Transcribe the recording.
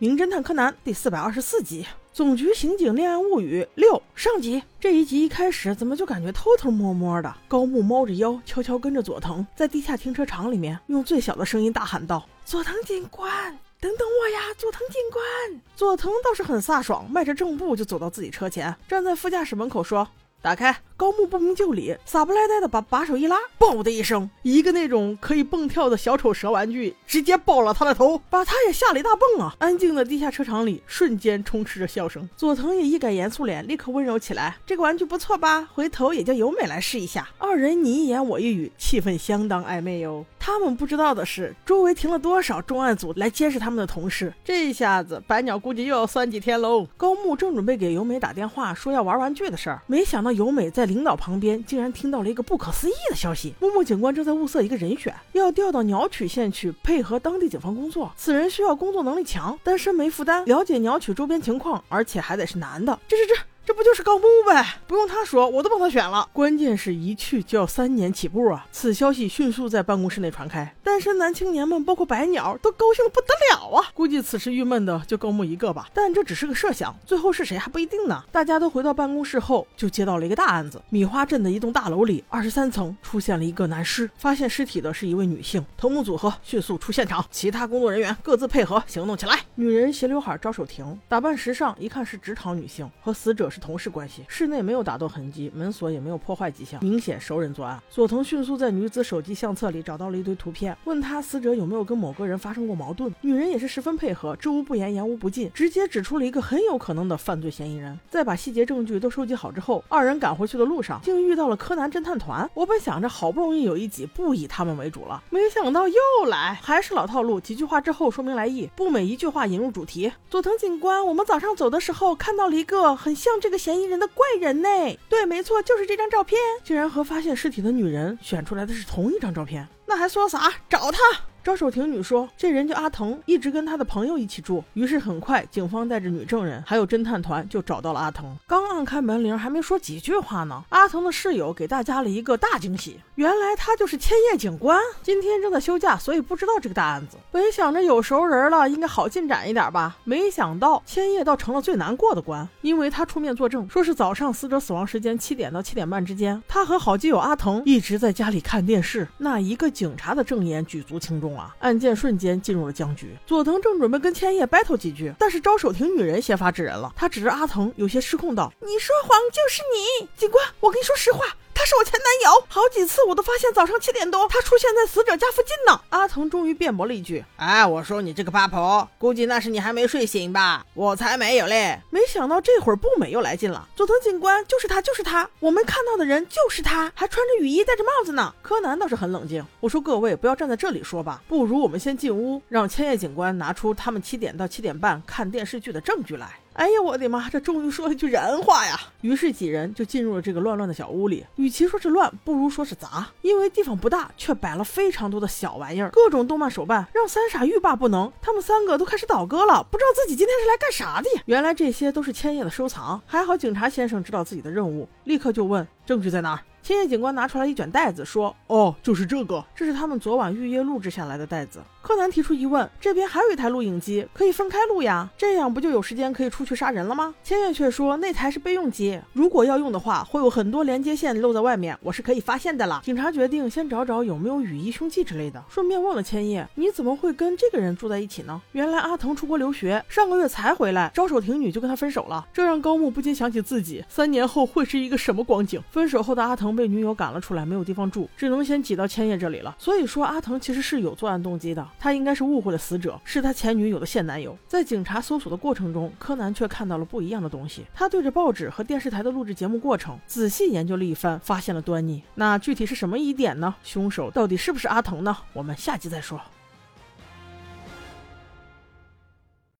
名侦探柯南》第四百二十四集《总局刑警恋爱物语六》上集。这一集一开始怎么就感觉偷偷摸摸的？高木猫着腰，悄悄跟着佐藤，在地下停车场里面用最小的声音大喊道：“佐藤警官，等等我呀，佐藤警官！”佐藤倒是很飒爽，迈着正步就走到自己车前，站在副驾驶门口说。打开，高木不明就里，傻不赖呆的把把手一拉，嘣的一声，一个那种可以蹦跳的小丑蛇玩具直接爆了他的头，把他也吓了一大蹦啊！安静的地下车场里瞬间充斥着笑声。佐藤也一改严肃脸，立刻温柔起来。这个玩具不错吧？回头也叫由美来试一下。二人你一言我一语，气氛相当暧昧哟。他们不知道的是，周围停了多少重案组来监视他们的同事。这下子白鸟估计又要酸几天喽。高木正准备给由美打电话说要玩玩具的事儿，没想到由美在领导旁边竟然听到了一个不可思议的消息：木木警官正在物色一个人选，要调到鸟取县去配合当地警方工作。此人需要工作能力强，单身没负担，了解鸟取周边情况，而且还得是男的。这这这。这不就是高木呗？不用他说，我都帮他选了。关键是一去就要三年起步啊！此消息迅速在办公室内传开，单身男青年们，包括白鸟，都高兴的不得了啊！估计此时郁闷的就高木一个吧。但这只是个设想，最后是谁还不一定呢。大家都回到办公室后，就接到了一个大案子：米花镇的一栋大楼里，二十三层出现了一个男尸，发现尸体的是一位女性。头目组合迅速出现场，其他工作人员各自配合行动起来。女人斜刘海，招手停，打扮时尚，一看是职场女性，和死者是。同事关系，室内没有打斗痕迹，门锁也没有破坏迹象，明显熟人作案。佐藤迅速在女子手机相册里找到了一堆图片，问她死者有没有跟某个人发生过矛盾。女人也是十分配合，知无不言，言无不尽，直接指出了一个很有可能的犯罪嫌疑人。在把细节证据都收集好之后，二人赶回去的路上，竟遇到了柯南侦探团。我本想着好不容易有一集不以他们为主了，没想到又来，还是老套路，几句话之后说明来意，不每一句话引入主题。佐藤警官，我们早上走的时候看到了一个很像这。个嫌疑人的怪人呢？对，没错，就是这张照片，竟然和发现尸体的女人选出来的是同一张照片。那还说啥？找他！招手亭女说：“这人叫阿腾，一直跟他的朋友一起住。”于是很快，警方带着女证人还有侦探团就找到了阿腾。刚按开门铃，还没说几句话呢，阿腾的室友给大家了一个大惊喜，原来他就是千叶警官。今天正在休假，所以不知道这个大案子。本想着有熟人了，应该好进展一点吧，没想到千叶倒成了最难过的关，因为他出面作证，说是早上死者死亡时间七点到七点半之间，他和好基友阿腾一直在家里看电视。那一个警察的证言举足轻重。案件瞬间进入了僵局。佐藤正准备跟千叶 battle 几句，但是招手亭女人先发制人了。她指着阿藤，有些失控道：“你说谎就是你，警官，我跟你说实话。”他是我前男友，好几次我都发现早上七点多他出现在死者家附近呢。阿腾终于辩驳了一句：“哎，我说你这个八婆，估计那是你还没睡醒吧？我才没有嘞！”没想到这会儿步美又来劲了。佐藤警官，就是他，就是他，我们看到的人就是他，还穿着雨衣，戴着帽子呢。柯南倒是很冷静，我说各位不要站在这里说吧，不如我们先进屋，让千叶警官拿出他们七点到七点半看电视剧的证据来。哎呀，我的妈！这终于说了句人话呀！于是几人就进入了这个乱乱的小屋里。与其说是乱，不如说是杂，因为地方不大，却摆了非常多的小玩意儿，各种动漫手办，让三傻欲罢不能。他们三个都开始倒戈了，不知道自己今天是来干啥的。原来这些都是千叶的收藏。还好警察先生知道自己的任务，立刻就问证据在哪儿。千叶警官拿出来一卷袋子，说：“哦，就是这个，这是他们昨晚预约录制下来的袋子。”柯南提出疑问：“这边还有一台录影机，可以分开录呀，这样不就有时间可以出去杀人了吗？”千叶却说：“那台是备用机，如果要用的话，会有很多连接线露在外面，我是可以发现的了。”警察决定先找找有没有雨衣、凶器之类的，顺便问了千叶：“你怎么会跟这个人住在一起呢？”原来阿藤出国留学，上个月才回来，招手亭女就跟他分手了，这让高木不禁想起自己三年后会是一个什么光景。分手后的阿被女友赶了出。来没有地方住，只能先挤到千叶这里了。所以说，阿腾其实是有作案动机的，他应该是误会了死者是他前女友的现男友。在警察搜索的过程中，柯南却看到了不一样的东西。他对着报纸和电视台的录制节目过程仔细研究了一番，发现了端倪。那具体是什么疑点呢？凶手到底是不是阿腾呢？我们下集再说。